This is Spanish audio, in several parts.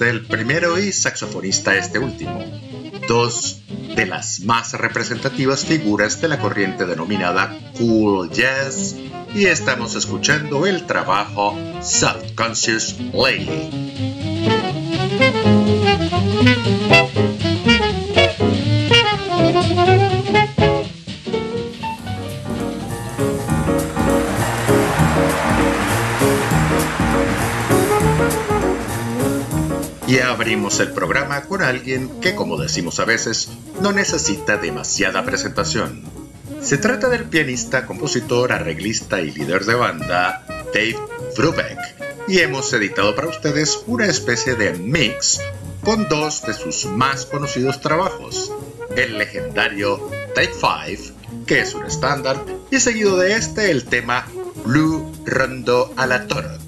El primero y saxofonista este último, dos de las más representativas figuras de la corriente denominada Cool Jazz, y estamos escuchando el trabajo Subconscious Lady. Y abrimos el programa con alguien que, como decimos a veces, no necesita demasiada presentación. Se trata del pianista, compositor, arreglista y líder de banda Dave Brubeck, y hemos editado para ustedes una especie de mix con dos de sus más conocidos trabajos, el legendario Take Five, que es un estándar, y seguido de este el tema Blue Rondo a la Torre.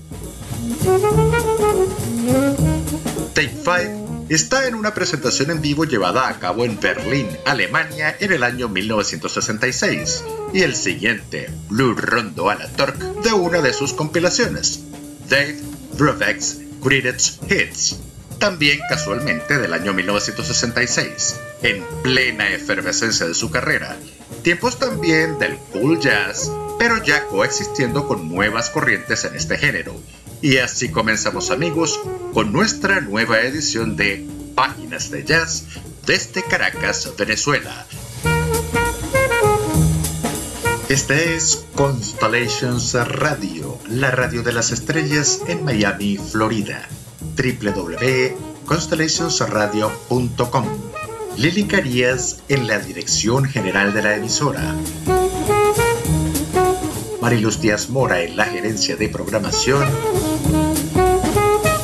Take Five está en una presentación en vivo llevada a cabo en Berlín, Alemania, en el año 1966, y el siguiente, Blue Rondo a la Torque, de una de sus compilaciones, Dave Brubeck's Greatest Hits, también casualmente del año 1966, en plena efervescencia de su carrera, tiempos también del cool jazz, pero ya coexistiendo con nuevas corrientes en este género, y así comenzamos amigos con nuestra nueva edición de Páginas de Jazz desde Caracas, Venezuela. Este es Constellations Radio, la radio de las estrellas en Miami, Florida. www.constellationsradio.com. Lili Carías en la dirección general de la emisora. Mariluz Díaz Mora en la gerencia de programación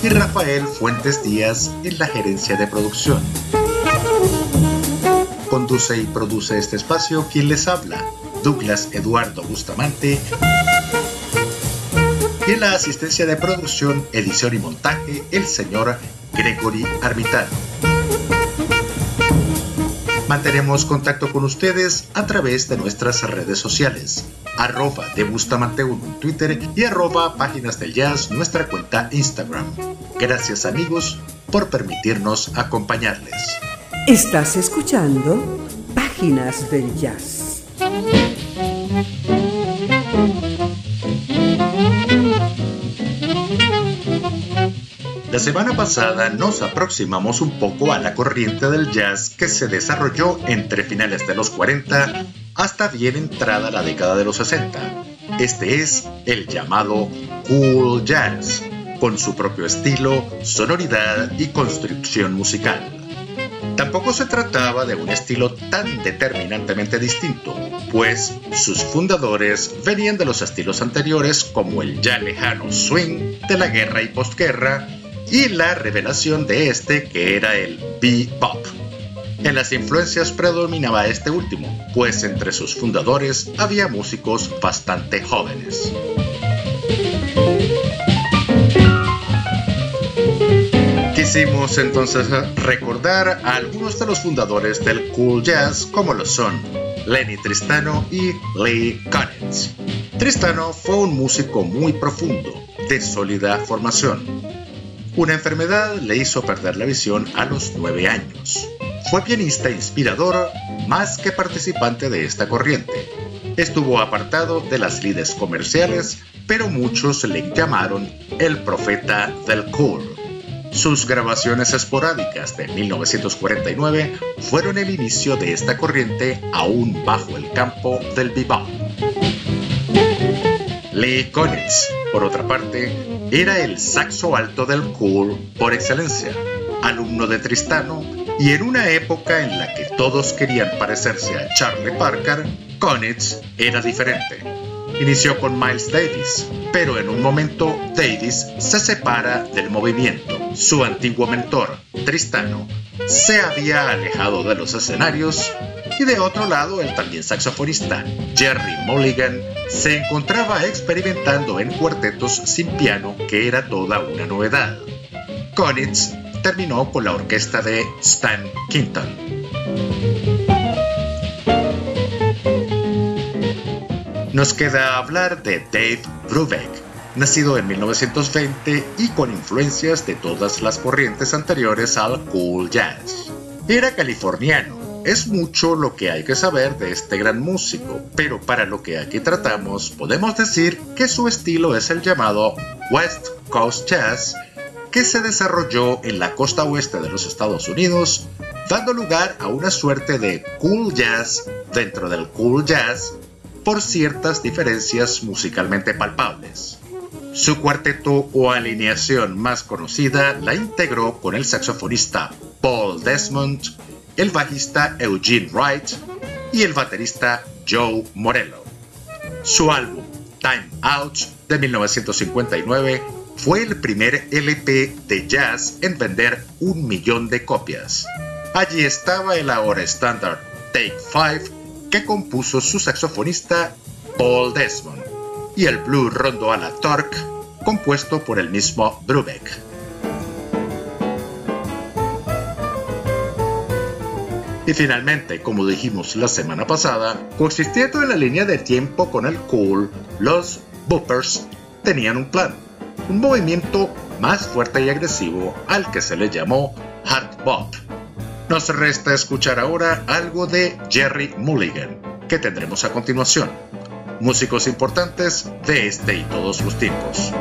y Rafael Fuentes Díaz en la gerencia de producción. Conduce y produce este espacio quien les habla, Douglas Eduardo Bustamante. Y en la asistencia de producción, edición y montaje, el señor Gregory Armitano. Mantenemos contacto con ustedes a través de nuestras redes sociales, arroba de Bustamante 1 en Twitter y arroba Páginas del Jazz, nuestra cuenta Instagram. Gracias amigos por permitirnos acompañarles. Estás escuchando Páginas del Jazz. La semana pasada nos aproximamos un poco a la corriente del jazz que se desarrolló entre finales de los 40 hasta bien entrada la década de los 60. Este es el llamado cool jazz, con su propio estilo, sonoridad y construcción musical. Tampoco se trataba de un estilo tan determinantemente distinto, pues sus fundadores venían de los estilos anteriores como el ya lejano swing de la guerra y postguerra y la revelación de este que era el bebop. En las influencias predominaba este último, pues entre sus fundadores había músicos bastante jóvenes. Quisimos entonces recordar a algunos de los fundadores del cool jazz como lo son Lenny Tristano y Lee Konitz. Tristano fue un músico muy profundo, de sólida formación, una enfermedad le hizo perder la visión a los nueve años. Fue pianista inspirador más que participante de esta corriente. Estuvo apartado de las lides comerciales, pero muchos le llamaron el profeta del cool. Sus grabaciones esporádicas de 1949 fueron el inicio de esta corriente aún bajo el campo del bebop. Lee Konitz, por otra parte, era el saxo alto del cool por excelencia, alumno de Tristano, y en una época en la que todos querían parecerse a Charlie Parker, Konitz era diferente. inició con Miles Davis, pero en un momento Davis se separa del movimiento. Su antiguo mentor, Tristano, se había alejado de los escenarios y de otro lado el también saxofonista Jerry Mulligan se encontraba experimentando en cuartetos sin piano que era toda una novedad. Konitz terminó con la orquesta de Stan Kinton. Nos queda hablar de Dave Brubeck, nacido en 1920 y con influencias de todas las corrientes anteriores al cool jazz. Era californiano, es mucho lo que hay que saber de este gran músico, pero para lo que aquí tratamos podemos decir que su estilo es el llamado West Coast Jazz, que se desarrolló en la costa oeste de los Estados Unidos, dando lugar a una suerte de cool jazz dentro del cool jazz por ciertas diferencias musicalmente palpables. Su cuarteto o alineación más conocida la integró con el saxofonista Paul Desmond, el bajista Eugene Wright y el baterista Joe Morello. Su álbum Time Out de 1959 fue el primer LP de jazz en vender un millón de copias. Allí estaba el ahora estándar Take 5 que compuso su saxofonista Paul Desmond, y el Blue Rondo a la Torque, compuesto por el mismo Brubeck. Y finalmente, como dijimos la semana pasada, coexistiendo en la línea de tiempo con el cool, los boopers tenían un plan, un movimiento más fuerte y agresivo al que se le llamó hard bop nos resta escuchar ahora algo de Jerry Mulligan, que tendremos a continuación. Músicos importantes de este y todos los tiempos.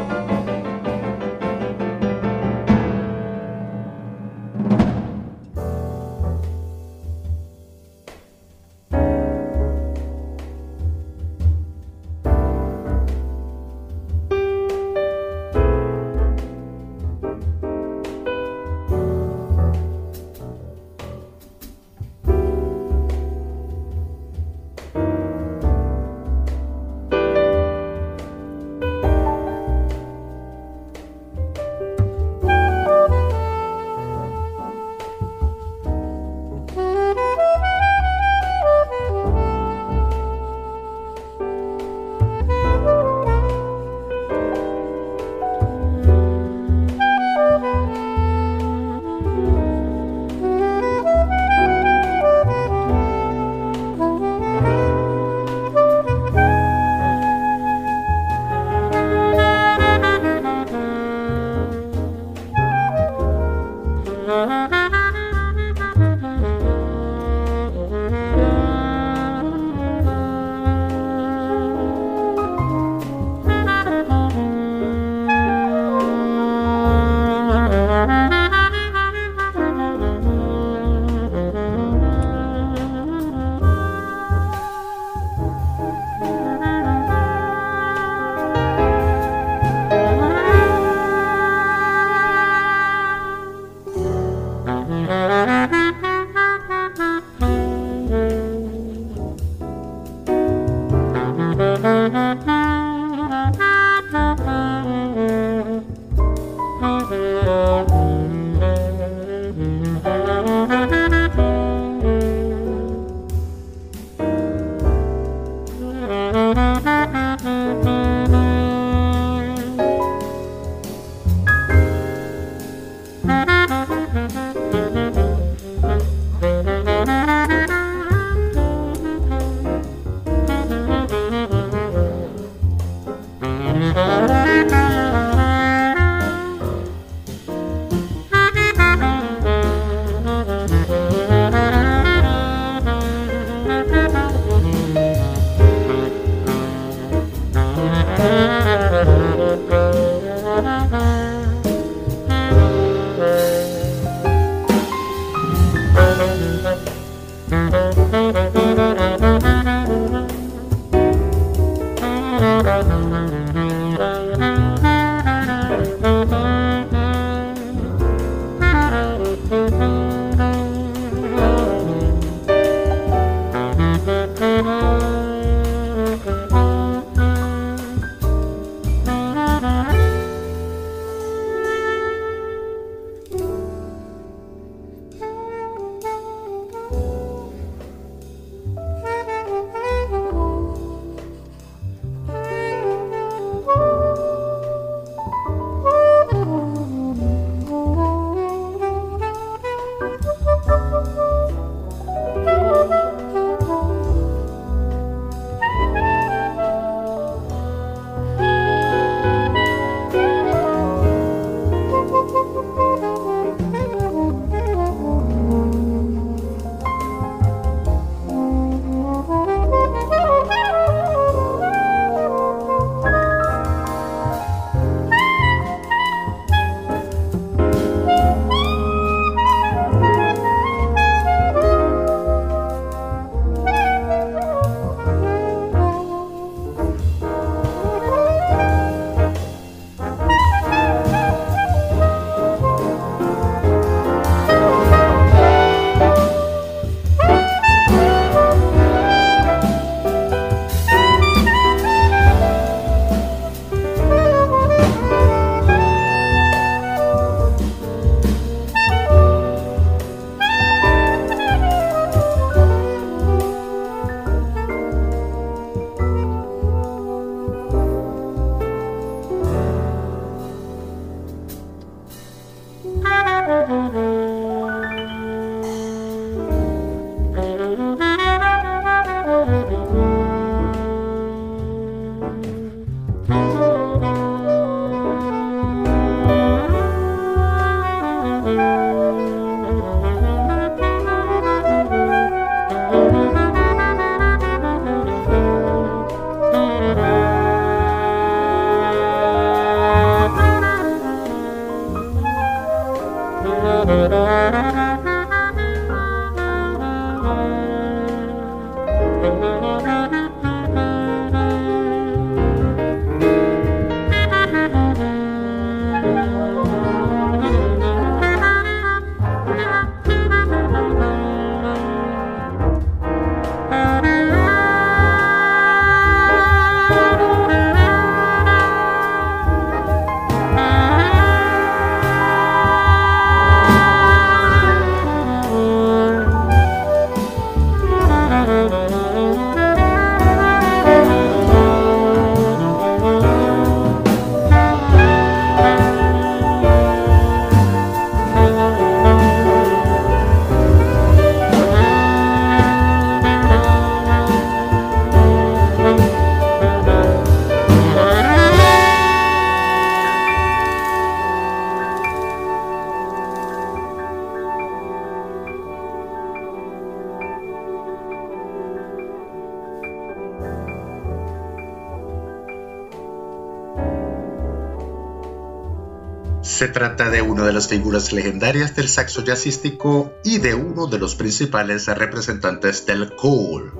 Figuras legendarias del saxo jazzístico y de uno de los principales representantes del cool.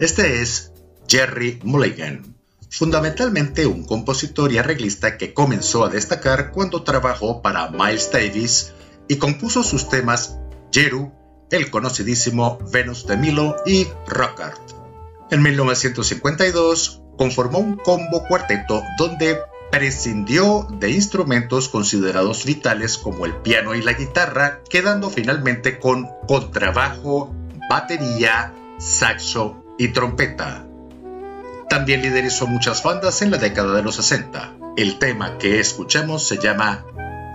Este es Jerry Mulligan, fundamentalmente un compositor y arreglista que comenzó a destacar cuando trabajó para Miles Davis y compuso sus temas Jeru, el conocidísimo Venus de Milo y Rockart. En 1952 conformó un combo cuarteto donde prescindió de instrumentos considerados vitales como el piano y la guitarra, quedando finalmente con contrabajo, batería, saxo y trompeta. También liderizó muchas bandas en la década de los 60. El tema que escuchamos se llama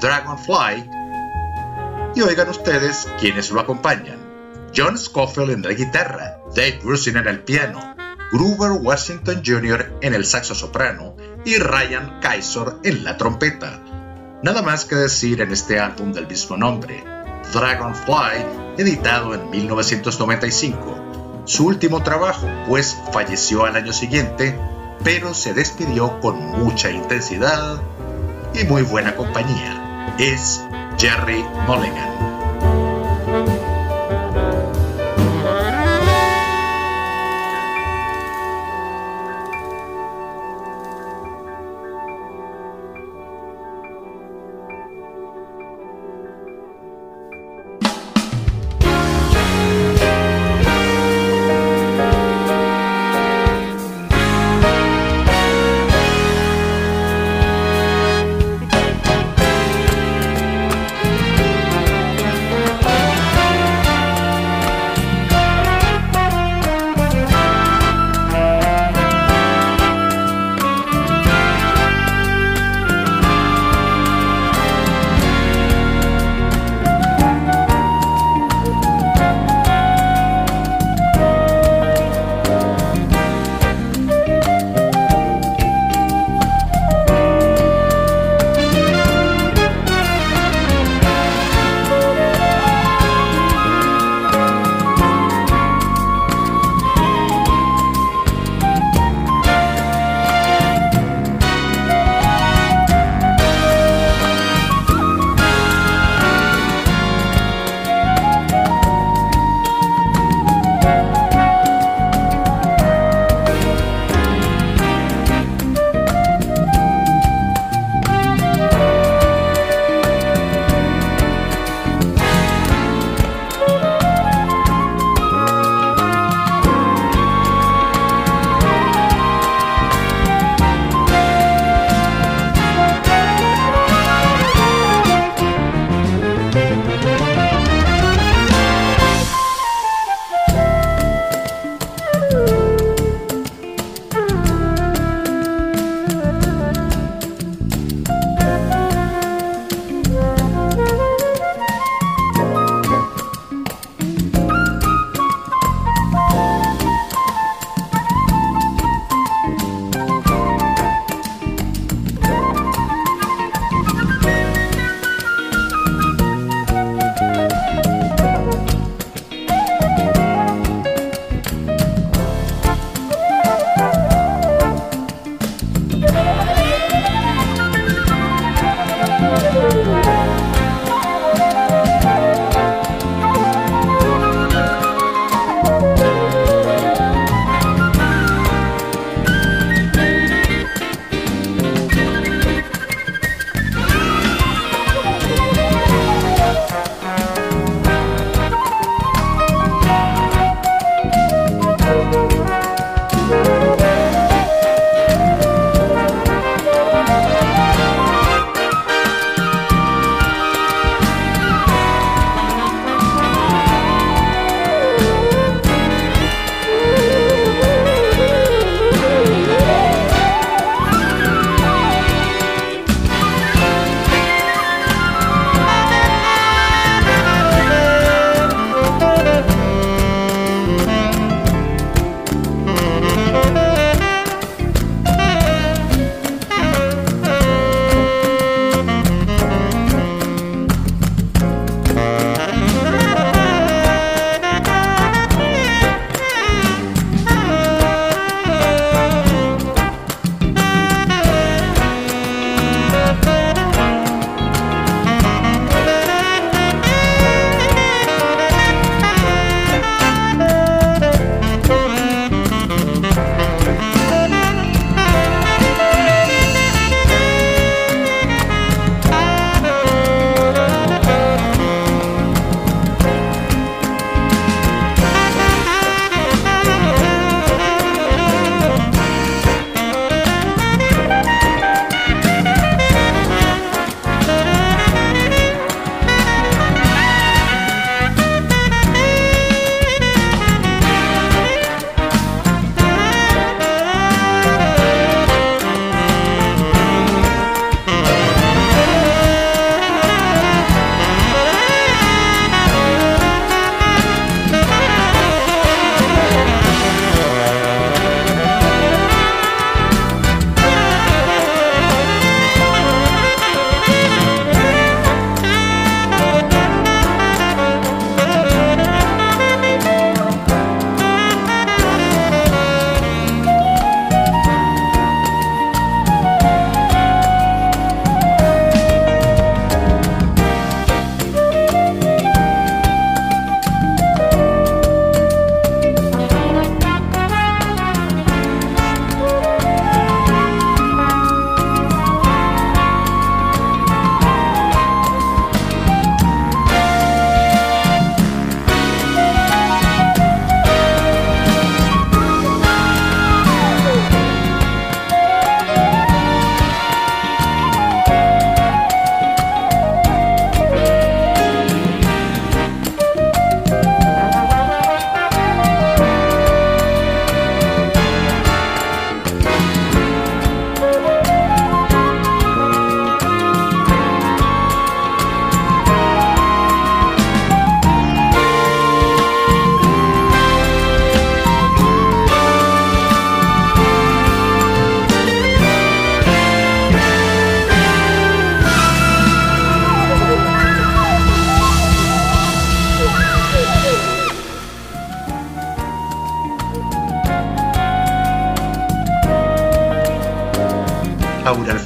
Dragonfly. Y oigan ustedes quienes lo acompañan. John Scofield en la guitarra, Dave Grusin en el piano, Gruber Washington Jr. en el saxo soprano y Ryan Kaiser en la trompeta. Nada más que decir en este álbum del mismo nombre, Dragonfly, editado en 1995. Su último trabajo, pues falleció al año siguiente, pero se despidió con mucha intensidad y muy buena compañía. Es Jerry Mulligan.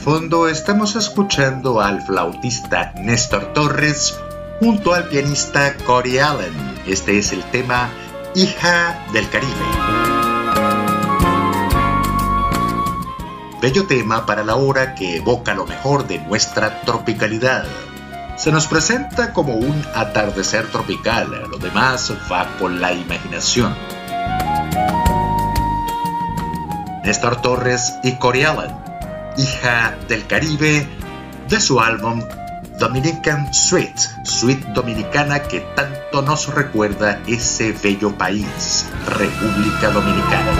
Fondo estamos escuchando al flautista Néstor Torres junto al pianista Corey Allen. Este es el tema Hija del Caribe. Bello tema para la hora que evoca lo mejor de nuestra tropicalidad. Se nos presenta como un atardecer tropical, lo demás va con la imaginación. Néstor Torres y Corey Allen hija del Caribe, de su álbum Dominican Sweet, Sweet Dominicana que tanto nos recuerda ese bello país, República Dominicana.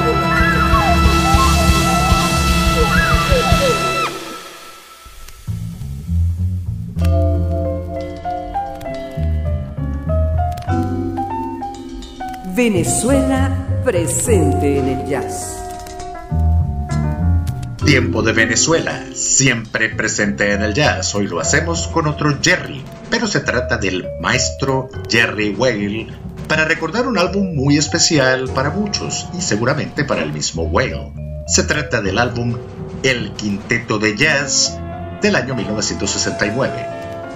Venezuela presente en el jazz. Tiempo de Venezuela, siempre presente en el jazz. Hoy lo hacemos con otro Jerry, pero se trata del maestro Jerry Whale para recordar un álbum muy especial para muchos y seguramente para el mismo Whale. Se trata del álbum El Quinteto de Jazz del año 1969.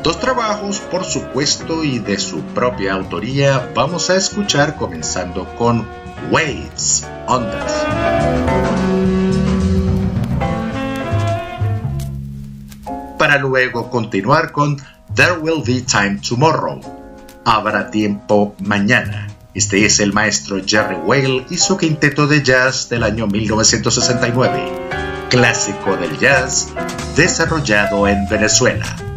Dos trabajos, por supuesto, y de su propia autoría, vamos a escuchar comenzando con Waves, Ondas. Para luego continuar con There Will Be Time Tomorrow. Habrá tiempo mañana. Este es el maestro Jerry Whale y su quinteto de jazz del año 1969, clásico del jazz desarrollado en Venezuela.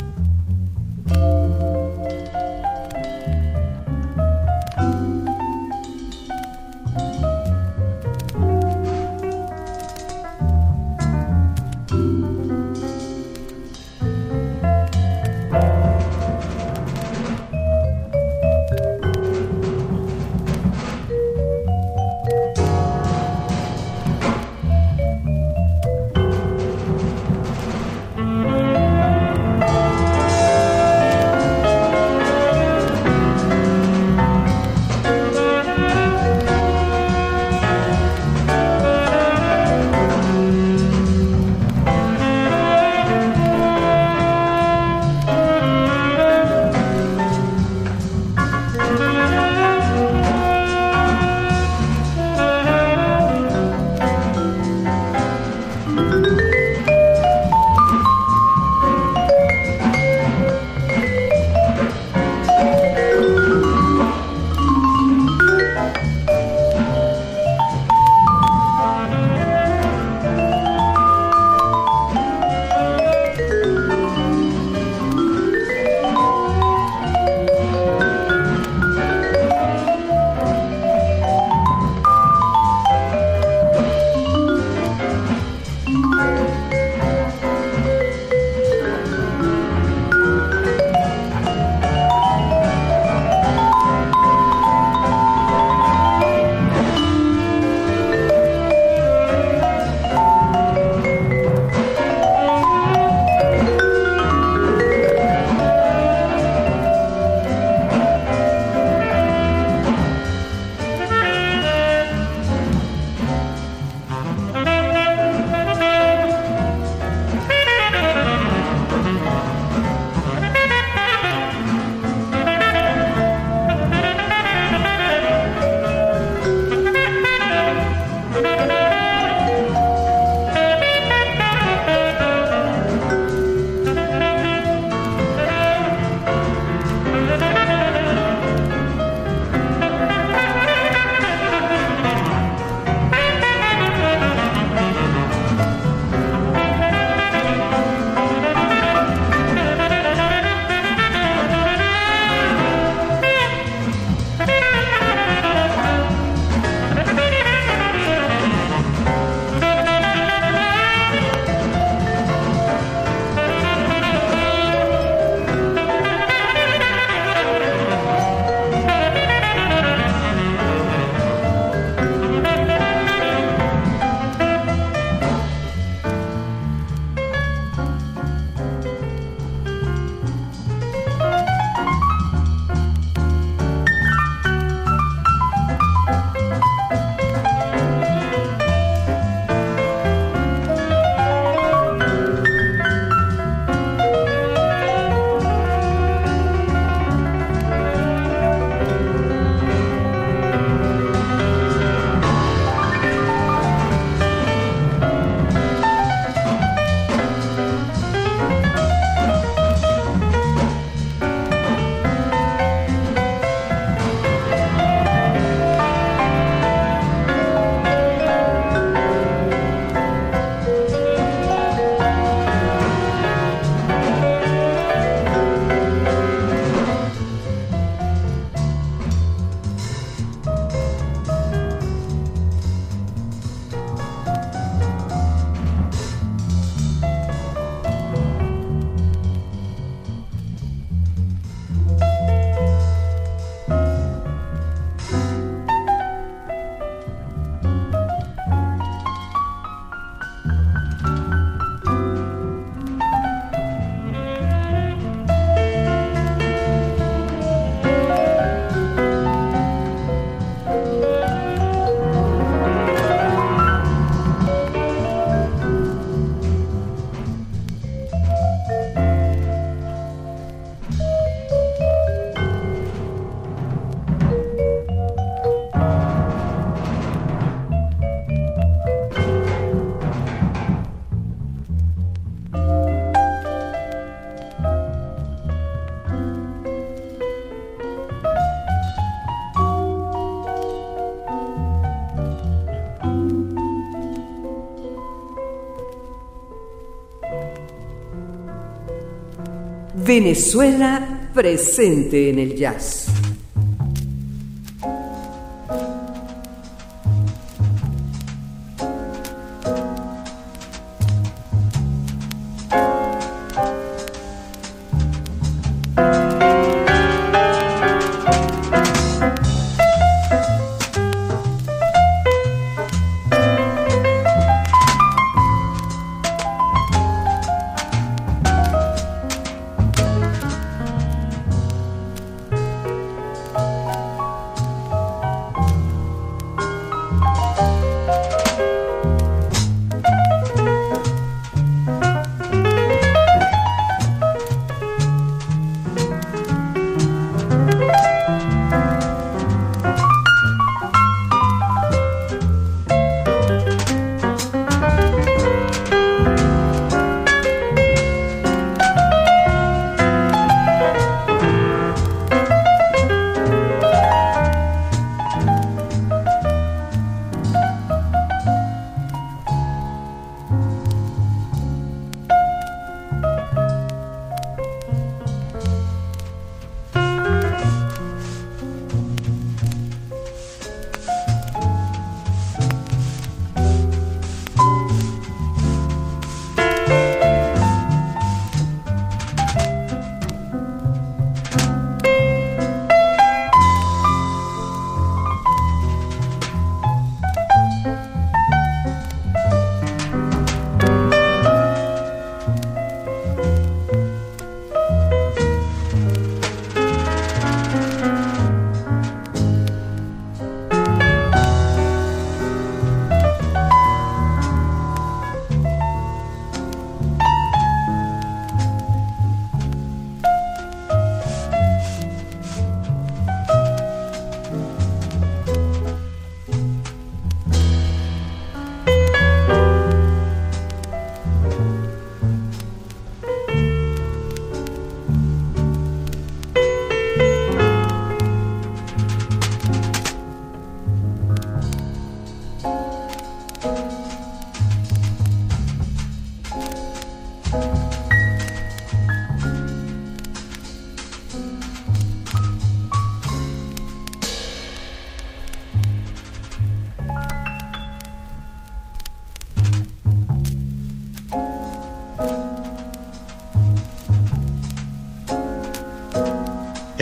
Venezuela presente en el jazz.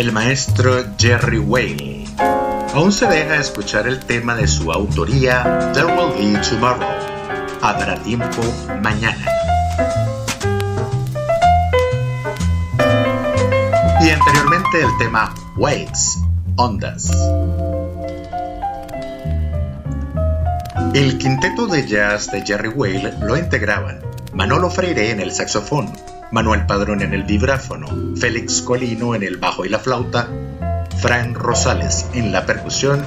El maestro Jerry Whale. Aún se deja escuchar el tema de su autoría There Will Be Tomorrow. Habrá tiempo mañana. Y anteriormente el tema Waves, Ondas. El quinteto de jazz de Jerry Whale lo integraban Manolo Freire en el saxofón, Manuel Padrón en el vibráfono, Félix Colino en el bajo y la flauta, Fran Rosales en la percusión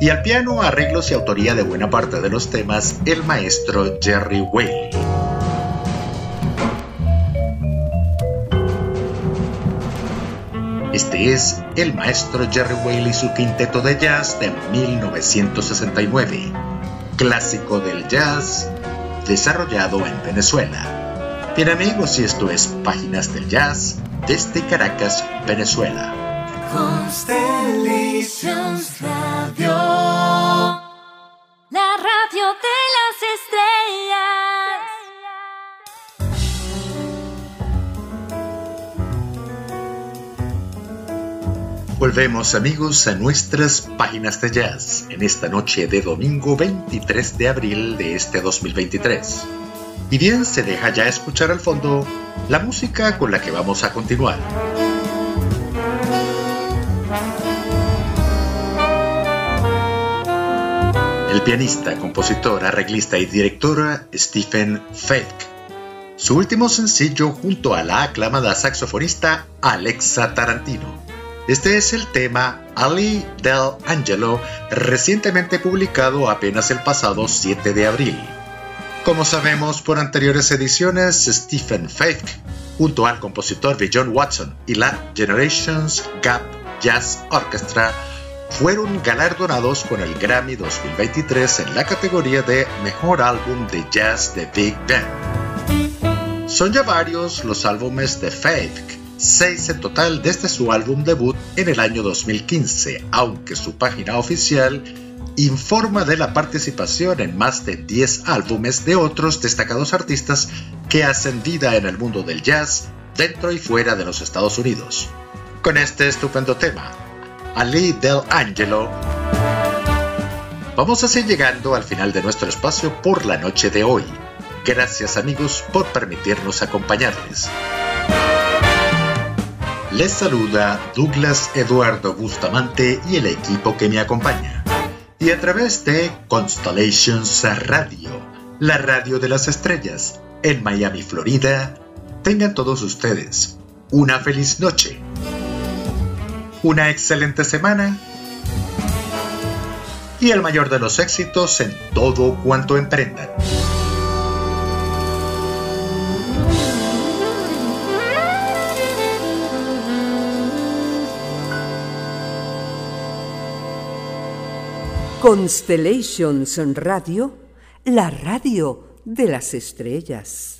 y al piano, arreglos y autoría de buena parte de los temas, el maestro Jerry Whale. Este es el maestro Jerry Whale y su quinteto de jazz de 1969, clásico del jazz desarrollado en Venezuela. Bien amigos, y esto es Páginas del Jazz desde Caracas, Venezuela. Constellations Radio, la radio de las estrellas. Volvemos amigos a nuestras páginas de jazz en esta noche de domingo 23 de abril de este 2023. Y bien, se deja ya escuchar al fondo la música con la que vamos a continuar. El pianista, compositor, arreglista y director Stephen Fake. Su último sencillo junto a la aclamada saxofonista Alexa Tarantino. Este es el tema Ali del Angelo, recientemente publicado apenas el pasado 7 de abril. Como sabemos por anteriores ediciones, Stephen Fake, junto al compositor de John Watson y la Generations Gap Jazz Orchestra, fueron galardonados con el Grammy 2023 en la categoría de Mejor Álbum de Jazz de Big Band. Son ya varios los álbumes de Fake seis en total desde su álbum debut en el año 2015, aunque su página oficial informa de la participación en más de 10 álbumes de otros destacados artistas que hacen vida en el mundo del jazz dentro y fuera de los Estados Unidos. Con este estupendo tema, Ali Del Angelo, vamos así llegando al final de nuestro espacio por la noche de hoy. Gracias amigos por permitirnos acompañarles. Les saluda Douglas Eduardo Bustamante y el equipo que me acompaña. Y a través de Constellations Radio, la radio de las estrellas, en Miami, Florida, tengan todos ustedes una feliz noche, una excelente semana y el mayor de los éxitos en todo cuanto emprendan. Constellations Radio, la radio de las estrellas.